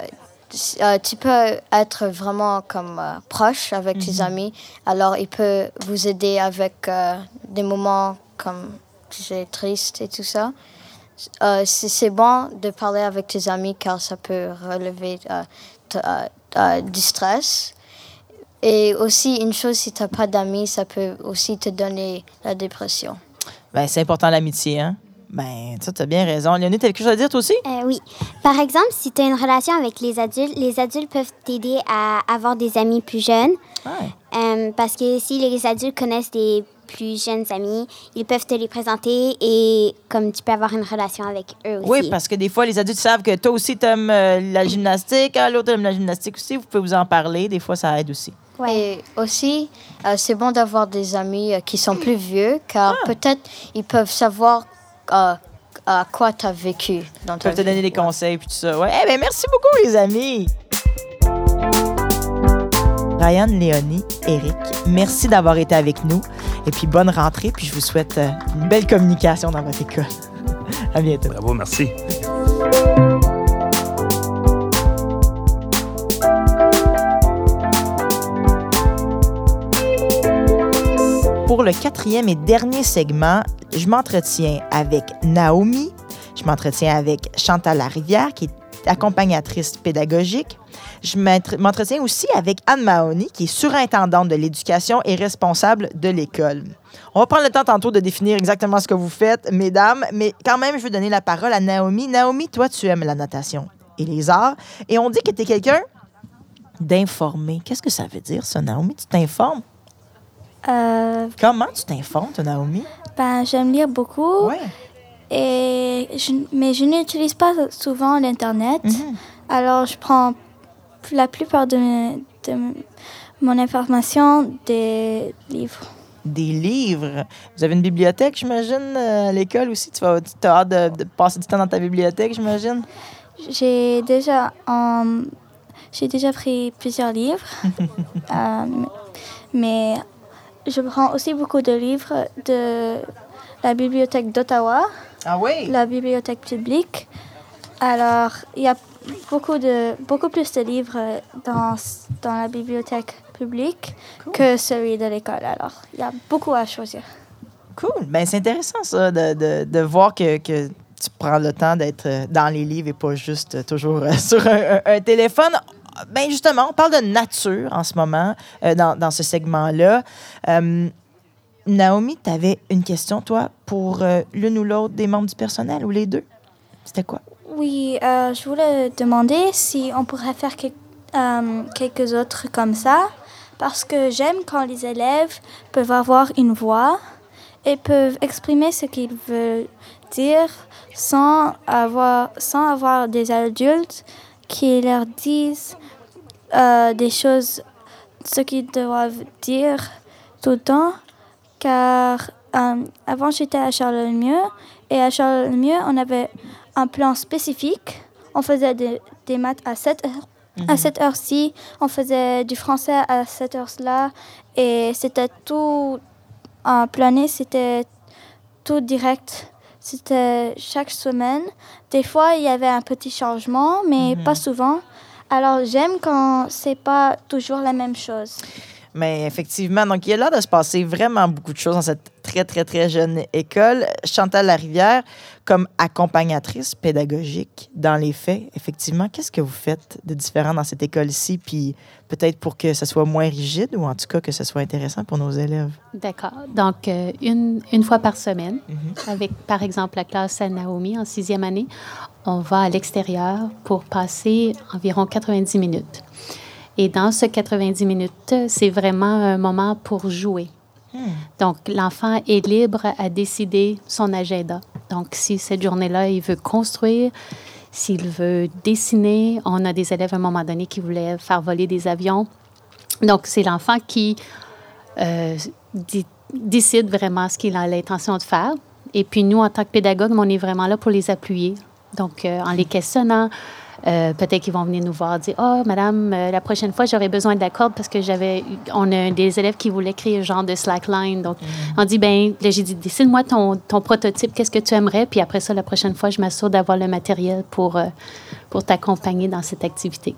euh, tu peux être vraiment comme euh, proche avec tes amis. Alors, il peut vous aider avec euh, des moments comme tu sais, tristes et tout ça. Euh, c'est bon de parler avec tes amis car ça peut relever euh, euh, euh, du stress. Et aussi, une chose, si tu n'as pas d'amis, ça peut aussi te donner la dépression. Ben, c'est important l'amitié, hein? Ben, ça, tu as bien raison. Léonie, t'as quelque chose à dire, toi aussi? Euh, oui. Par exemple, si tu as une relation avec les adultes, les adultes peuvent t'aider à avoir des amis plus jeunes. Ouais. Euh, parce que si les adultes connaissent des plus jeunes amis, ils peuvent te les présenter et comme tu peux avoir une relation avec eux aussi. Oui, parce que des fois, les adultes savent que toi aussi, tu aimes la gymnastique, ah, l'autre aime la gymnastique aussi. Vous pouvez vous en parler. Des fois, ça aide aussi. Et aussi, euh, c'est bon d'avoir des amis euh, qui sont plus vieux, car Ah. peut-être ils peuvent savoir euh, à quoi tu as vécu dans Ils peuvent te donner des conseils puis tout ça. Ouais. Eh ben, merci beaucoup, les amis. Ryan, Léonie, Eric, merci d'avoir été avec nous. Et puis, bonne rentrée. Puis, je vous souhaite une belle communication dans votre école. à bientôt. Bravo, merci. Pour le quatrième et dernier segment, je m'entretiens avec Naomi, je m'entretiens avec Chantal Larivière, qui est accompagnatrice pédagogique. Je m'entre- m'entretiens aussi avec Anne Mahoney, qui est surintendante de l'éducation et responsable de l'école. On va prendre le temps tantôt de définir exactement ce que vous faites, mesdames, mais quand même, je veux donner la parole à Naomi. Naomi, toi, tu aimes la natation et les arts, et on dit que tu es quelqu'un d'informé. Qu'est-ce que ça veut dire, ça, Naomi? Tu t'informes? Euh, Comment tu t'informes, toi, Naomi? ben, j'aime lire beaucoup, Ouais. et je- mais je n'utilise pas souvent l'Internet. Mhm. Alors, je prends la plupart de, mes- de m- mon information des livres. Des livres? Vous avez une bibliothèque, j'imagine, euh, à l'école aussi? Tu vas, tu as hâte de, de passer du temps dans ta bibliothèque, j'imagine? J'ai déjà, j'ai déjà pris plusieurs livres, [laughs] Euh, mais je prends aussi beaucoup de livres de la bibliothèque d'Ottawa. Ah oui? la bibliothèque publique. Alors, il y a beaucoup, de, beaucoup plus de livres dans, dans la bibliothèque publique que celui de l'école. Alors, il y a beaucoup à choisir. Cool. Ben, c'est intéressant, ça, de, de, de voir que, que tu prends le temps d'être dans les livres et pas juste toujours [laughs] sur un, un- un téléphone. Ben, justement, on parle de nature en ce moment, euh, dans, dans ce segment-là. Euh, Naomi, tu avais une question, toi, pour euh, l'une ou l'autre des membres du personnel ou les deux? C'était quoi? Oui, euh, je voulais demander si on pourrait faire quel- quelques autres comme ça, parce que j'aime quand les élèves peuvent avoir une voix et peuvent exprimer ce qu'ils veulent dire sans avoir, sans avoir des adultes qui leur disent euh, des choses, ce qu'ils doivent dire tout le temps. Car euh, avant, j'étais à Charlemieux et à Charlemieux, on avait un plan spécifique. On faisait des, des maths à 7 heures. À cette heure-ci, on faisait du français à cette heure-là. Et c'était tout plané, c'était tout direct. C'était chaque semaine. Des fois, il y avait un petit changement, mais pas souvent. Alors, j'aime quand c'est pas toujours la même chose. Mais effectivement, donc il y a l'air de se passer vraiment beaucoup de choses dans cette très, très, très jeune école. Chantal Larivière, comme accompagnatrice pédagogique, dans les faits, effectivement, qu'est-ce que vous faites de différent dans cette école-ci, puis peut-être pour que ce soit moins rigide ou en tout cas que ce soit intéressant pour nos élèves? D'accord. Donc, euh, une, une fois par semaine, avec par exemple la classe à Naomi en sixième année, on va à l'extérieur pour passer environ 90 minutes. Et dans ce 90 minutes, c'est vraiment un moment pour jouer. Donc, l'enfant est libre à décider son agenda. Donc, si cette journée-là, il veut construire, s'il veut dessiner, on a des élèves à un moment donné qui voulaient faire voler des avions. Donc, c'est l'enfant qui euh, dé- décide vraiment ce qu'il a l'intention de faire. Et puis, nous, en tant que pédagogue, on est vraiment là pour les appuyer. Donc, euh, en les questionnant, euh, peut-être qu'ils vont venir nous voir dire Oh, madame, euh, la prochaine fois, j'aurais besoin de la corde parce que j'avais. On a des élèves qui voulaient créer un genre de slackline. Donc, on dit Ben, là, j'ai dit Décide-moi ton, ton prototype, qu'est-ce que tu aimerais? Puis après ça, la prochaine fois, je m'assure d'avoir le matériel pour, euh, pour t'accompagner dans cette activité.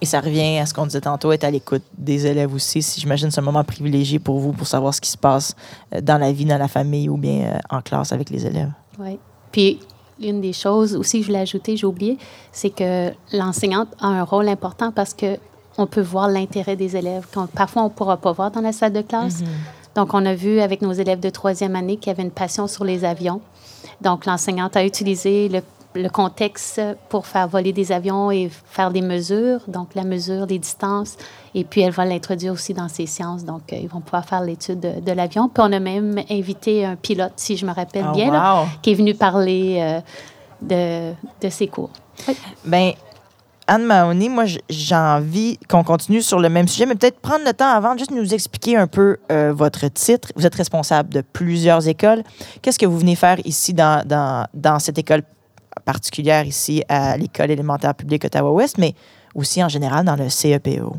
Et ça revient à ce qu'on disait tantôt, être à l'écoute des élèves aussi. Si j'imagine c'est un moment privilégié pour vous pour savoir ce qui se passe dans la vie, dans la famille ou bien en classe avec les élèves. Oui. Puis, une des choses aussi que je voulais ajouter, j'ai oublié, c'est que l'enseignante a un rôle important parce que on peut voir l'intérêt des élèves. qu'on- parfois, on ne pourra pas voir dans la salle de classe. Donc, on a vu avec nos élèves de troisième année qui avaient une passion sur les avions. Donc, l'enseignante a utilisé le, le, contexte pour faire voler des avions et faire des mesures, donc la mesure des distances. Et puis, elle va l'introduire aussi dans ses sciences. Donc, euh, ils vont pouvoir faire l'étude de, de l'avion. Puis, on a même invité un pilote, si je me rappelle Oh, bien, wow. là, qui est venu parler euh, de, de ses cours. Oui. Ben, Anne Mahoney, moi, j'ai envie qu'on continue sur le même sujet, mais peut-être prendre le temps avant de juste nous expliquer un peu euh, votre titre. Vous êtes responsable de plusieurs écoles. Qu'est-ce que vous venez faire ici dans, dans, dans cette école particulière, ici à l'École élémentaire publique Ottawa-Ouest, mais aussi en général dans le CEPO?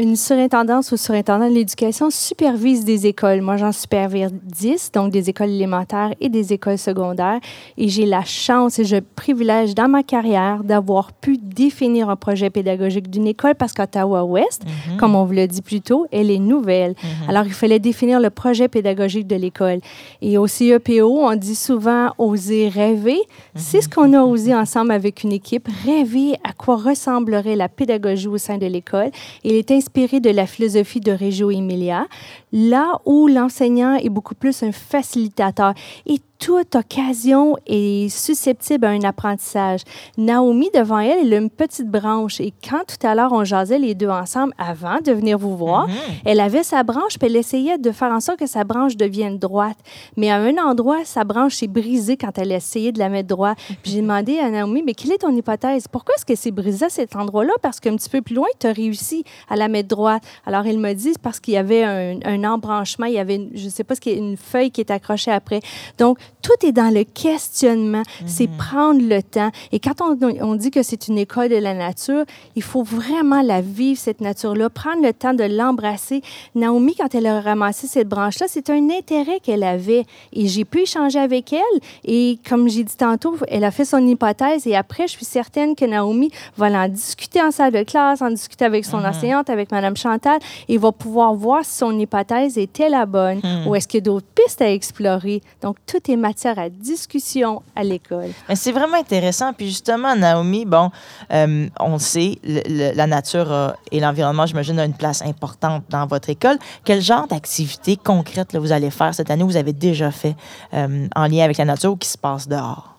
Une surintendance ou surintendant de l'éducation supervise des écoles. Moi, j'en supervise 10, donc des écoles élémentaires et des écoles secondaires. Et j'ai la chance et je privilège dans ma carrière d'avoir pu définir un projet pédagogique d'une école parce qu'Ottawa-Ouest, comme on vous l'a dit plus tôt, elle est nouvelle. Alors, il fallait définir le projet pédagogique de l'école. Et au CEPO, on dit souvent oser rêver. C'est ce qu'on a osé ensemble avec une équipe, rêver à quoi ressemblerait la pédagogie au sein de l'école. Il est inspiré de la philosophie de Reggio Emilia, là où l'enseignant est beaucoup plus un facilitateur. Et toute occasion est susceptible à un apprentissage. Naomi, devant elle, elle a une petite branche. Et quand tout à l'heure, on jasait les deux ensemble avant de venir vous voir, elle avait sa branche, puis elle essayait de faire en sorte que sa branche devienne droite. Mais à un endroit, sa branche s'est brisée quand elle a essayé de la mettre droite. Puis j'ai demandé à Naomi, mais quelle est ton hypothèse? Pourquoi est-ce que c'est brisé à cet endroit-là? Parce qu'un petit peu plus loin, tu as réussi à la mettre droite. Alors, elle me dit, parce qu'il y avait un, un embranchement, il y avait, une- je ne sais pas ce qui est, une feuille qui est accrochée après. Donc, tout est dans le questionnement. C'est prendre le temps. Et quand on, on dit que c'est une école de la nature, il faut vraiment la vivre, cette nature-là, prendre le temps de l'embrasser. Naomi, quand elle a ramassé cette branche-là, c'est un intérêt qu'elle avait. Et j'ai pu échanger avec elle. Et comme j'ai dit tantôt, elle a fait son hypothèse. Et après, je suis certaine que Naomi va en discuter en salle de classe, en discuter avec son enseignante, avec Mme Chantal, et va pouvoir voir si son hypothèse était la bonne ou est-ce qu'il y a d'autres pistes à explorer. Donc, tout est matière à discussion à l'école. C'est vraiment intéressant. Puis justement, Naomi, bon, euh, on le sait, le- le- la nature a- et l'environnement, j'imagine, a une place importante dans votre école. Quel genre d'activités concrètes là, vous allez faire cette année, vous avez déjà fait euh, en lien avec la nature ou qui se passe dehors?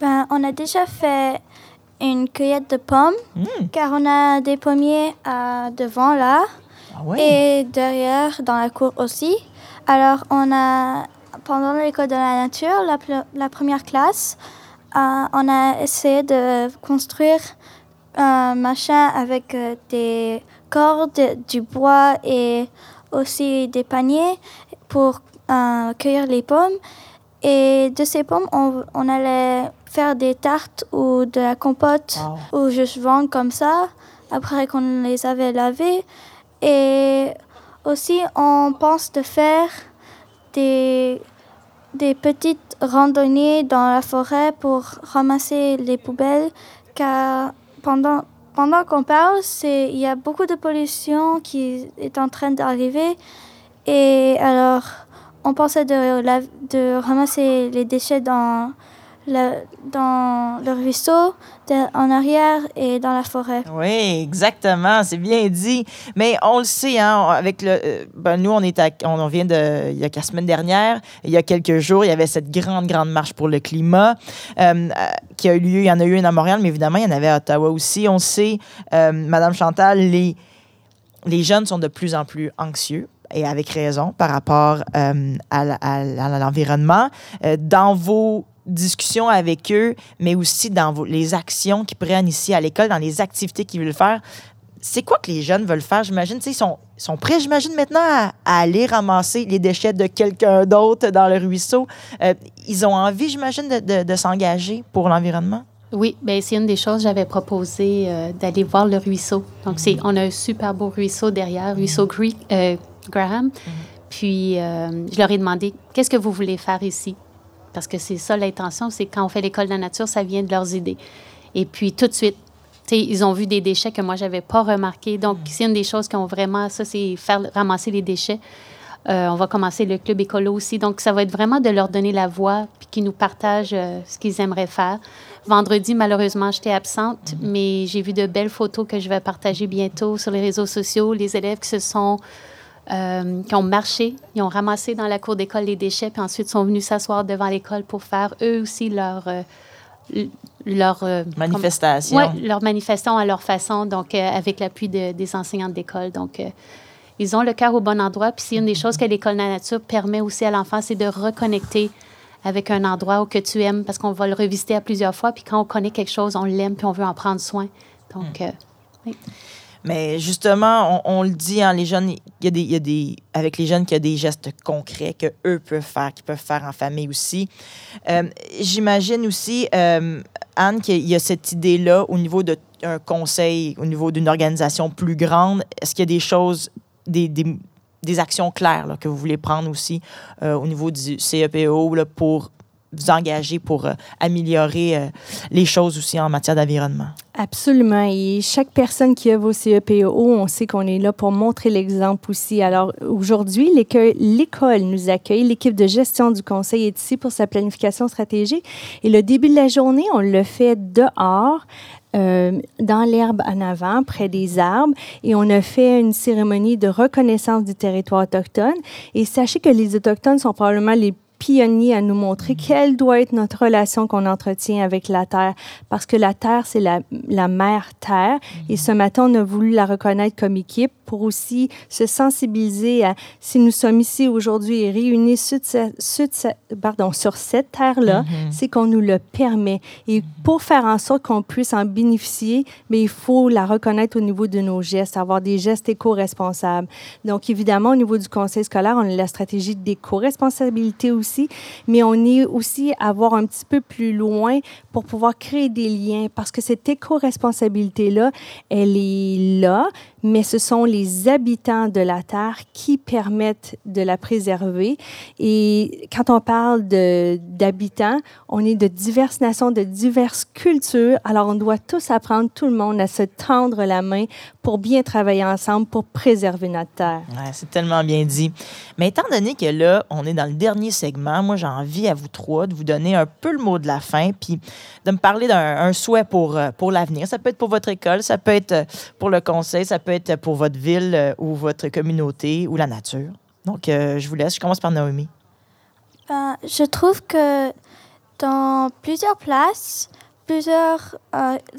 Ben, on a déjà fait une cueillette de pommes, Hmm. car on a des pommiers euh, devant là Ah oui? et derrière dans la cour aussi. Alors, on a, pendant l'école de la nature, la, la première classe, euh, on a essayé de construire un machin avec euh, des cordes, du bois et aussi des paniers pour euh, cueillir les pommes. Et de ces pommes, on, on allait faire des tartes ou de la compote ou juste vendre comme ça après qu'on les avait lavées. Et aussi, on pense de faire des, des petites randonnées dans la forêt pour ramasser les poubelles car pendant, pendant qu'on parle, il y a beaucoup de pollution qui est en train d'arriver. Et alors, on pensait de, de ramasser les déchets dans, dans le ruisseau, en arrière et dans la forêt. Oui, exactement, c'est bien dit. Mais on le sait, hein, avec le, euh, ben, nous, on est à- on, vient de, il y a la semaine dernière, il y a quelques jours, il y avait cette grande, grande marche pour le climat euh, qui a eu lieu. Il y en a eu une à Montréal, mais évidemment, il y en avait à Ottawa aussi. On sait, euh, Madame Chantal, les, les jeunes sont de plus en plus anxieux et avec raison par rapport euh, à, à l'environnement. Dans vos discussions avec eux, mais aussi dans vos- les actions qu'ils prennent ici à l'école, dans les activités qu'ils veulent faire, c'est quoi que les jeunes veulent faire? J'imagine, ils sont, prêts, j'imagine, maintenant à, à aller ramasser les déchets de quelqu'un d'autre dans le ruisseau. Euh, ils ont envie, j'imagine, de, de- de s'engager pour l'environnement? Oui, ben c'est une des choses j'avais proposé euh, d'aller voir le ruisseau. Donc c'est on a un super beau ruisseau derrière, ruisseau Greek, euh, Graham. Puis euh, je leur ai demandé qu'est-ce que vous voulez faire ici? Parce que c'est ça l'intention, c'est quand on fait l'école de la nature, ça vient de leurs idées. Et puis tout de suite, ils ont vu des déchets que moi j'avais pas remarqué. Donc c'est une des choses qui ont vraiment ça, c'est faire ramasser les déchets. Euh, on va commencer le club écolo aussi. Donc, ça va être vraiment de leur donner la voix puis qu'ils nous partagent euh, ce qu'ils aimeraient faire. Vendredi, malheureusement, j'étais absente, mais j'ai vu de belles photos que je vais partager bientôt sur les réseaux sociaux. Les élèves qui se sont euh, qui ont marché, ils ont ramassé dans la cour d'école les déchets, puis ensuite sont venus s'asseoir devant l'école pour faire eux aussi leur, euh, leur euh, manifestation. Oui, leur manifestation à leur façon, donc avec l'appui de, des enseignants d'école. Donc, ils ont le cœur au bon endroit. Puis c'est une des choses que l'école de la nature permet aussi à l'enfant, c'est de reconnecter avec un endroit où que tu aimes, parce qu'on va le revisiter à plusieurs fois. Puis quand on connaît quelque chose, on l'aime, puis on veut en prendre soin. Donc, hmm. oui. Mais justement, on, le dit, hein, les jeunes, il y, a des, y a des, avec les jeunes, qu'il y a des gestes concrets que eux peuvent faire, qu'ils peuvent faire en famille aussi. Euh, j'imagine aussi, euh, Anne, qu'il y a cette idée-là au niveau d'un conseil, au niveau d'une organisation plus grande. Est-ce qu'il y a des choses, des, des, des actions claires là, que vous voulez prendre aussi euh, au niveau du CEPO là, pour vous engager pour euh, améliorer euh, les choses aussi en matière d'environnement? Absolument. Et chaque personne qui œuvre au CEPO, on sait qu'on est là pour montrer l'exemple aussi. Alors aujourd'hui, l'école nous accueille. L'équipe de gestion du conseil est ici pour sa planification stratégique. Et le début de la journée, on le fait dehors. Euh, dans l'herbe en avant, près des arbres, et on a fait une cérémonie de reconnaissance du territoire autochtone. Et sachez que les Autochtones sont probablement les pionnier à nous montrer quelle doit être notre relation qu'on entretient avec la Terre. Parce que la Terre, c'est la, la mère Terre. Et ce matin, on a voulu la reconnaître comme équipe pour aussi se sensibiliser à si nous sommes ici aujourd'hui réunis sur, pardon, sur cette terre-là, mm-hmm. c'est qu'on nous le permet. Et pour faire en sorte qu'on puisse en bénéficier, mais il faut la reconnaître au niveau de nos gestes, avoir des gestes éco-responsables. Donc, évidemment, au niveau du conseil scolaire, on a la stratégie d'éco-responsabilité aussi, mais on est aussi à voir un petit peu plus loin pour pouvoir créer des liens parce que cette éco-responsabilité-là, elle est là, mais ce sont les habitants de la Terre qui permettent de la préserver. Et quand on parle d'habitants, on est de diverses nations, de diverses cultures. Alors, on doit tous apprendre, tout le monde, à se tendre la main pour bien travailler ensemble pour préserver notre Terre. C'est tellement bien dit. Mais étant donné que là, on est dans le dernier segment, moi, j'ai envie à vous trois de vous donner un peu le mot de la fin, puis de me parler d'un souhait pour, euh, pour l'avenir. Ça peut être pour votre école, ça peut être euh, pour le conseil, ça peut être pour votre ville euh, ou votre communauté ou la nature. Donc, je vous laisse. Je commence par Naomi. Ben, je trouve que dans plusieurs places, plusieurs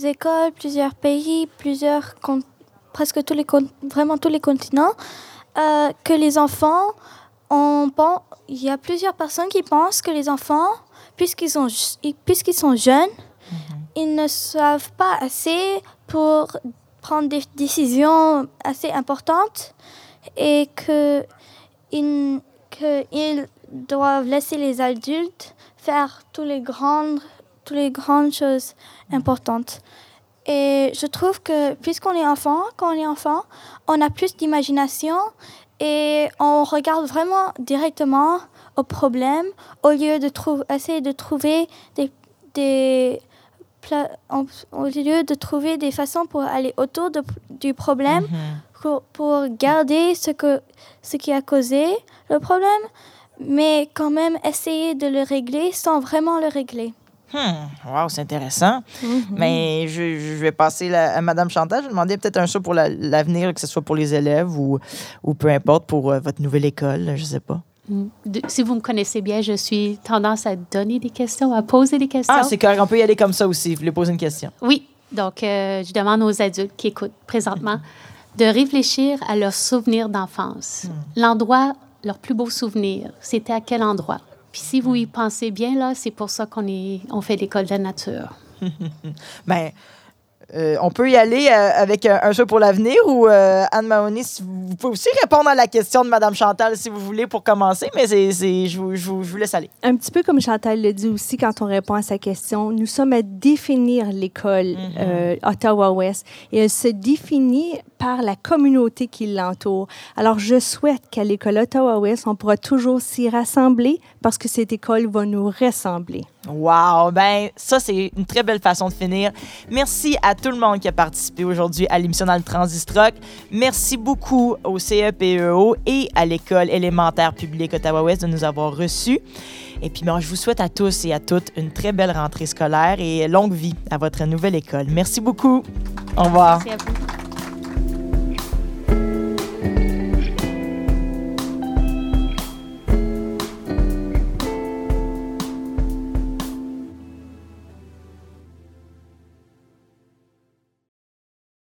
écoles, plusieurs pays, plusieurs presque tous les vraiment tous les continents, que les enfants on pense, il y a plusieurs personnes qui pensent que les enfants, puisqu'ils sont, puisqu'ils sont jeunes, mhm. ils ne savent pas assez pour prendre des décisions assez importantes et que ils, doivent laisser les adultes faire toutes les grandes, toutes les grandes choses importantes. Et je trouve que puisqu'on est enfant, quand on est enfant, on a plus d'imagination et on regarde vraiment directement au problème au lieu de essayer de trouver des au lieu de trouver des façons pour aller autour du problème mm-hmm. pour, pour, garder ce, que, ce qui a causé le problème mais quand même essayer de le régler sans vraiment le régler. Hmm, wow, c'est intéressant. Mm-hmm. Mais je, je, vais passer à Madame Chantal. Je vais demander peut-être un saut pour l'avenir, que ce soit pour les élèves ou, ou peu importe pour euh, votre nouvelle école, je ne sais pas. Si vous me connaissez bien, je suis tendance à donner des questions, à poser des questions. Ah, c'est correct. On peut y aller comme ça aussi. Vous voulez poser une question? Oui. Donc, euh, je demande aux adultes qui écoutent présentement de réfléchir à leurs souvenirs d'enfance. Mm. L'endroit, leur plus beau souvenir, c'était à quel endroit? Puis si vous y pensez bien, là, c'est pour ça qu'on on fait l'école de la nature. [laughs] Bien, euh, on peut y aller euh, avec un, jeu pour l'avenir ou euh, Anne Mahoney, vous pouvez aussi répondre à la question de Mme Chantal si vous voulez pour commencer, mais c'est, je, vous, je, vous, laisse aller. Un petit peu comme Chantal le dit aussi quand on répond à sa question, nous sommes à définir l'école mm-hmm. Ottawa-Ouest et elle se définit par la communauté qui l'entoure. Alors, je souhaite qu'à l'école Ottawa-Ouest, on pourra toujours s'y rassembler parce que cette école va nous ressembler. Wow! Ben, ça, c'est une très belle façon de finir. Merci à tout le monde qui a participé aujourd'hui à l'émission dans le Transistrock. Merci beaucoup au CEPEO et à l'École élémentaire publique Ottawa-Ouest de nous avoir reçus. Et puis, ben, je vous souhaite à tous et à toutes une très belle rentrée scolaire et longue vie à votre nouvelle école. Merci beaucoup. Au revoir. Merci à vous.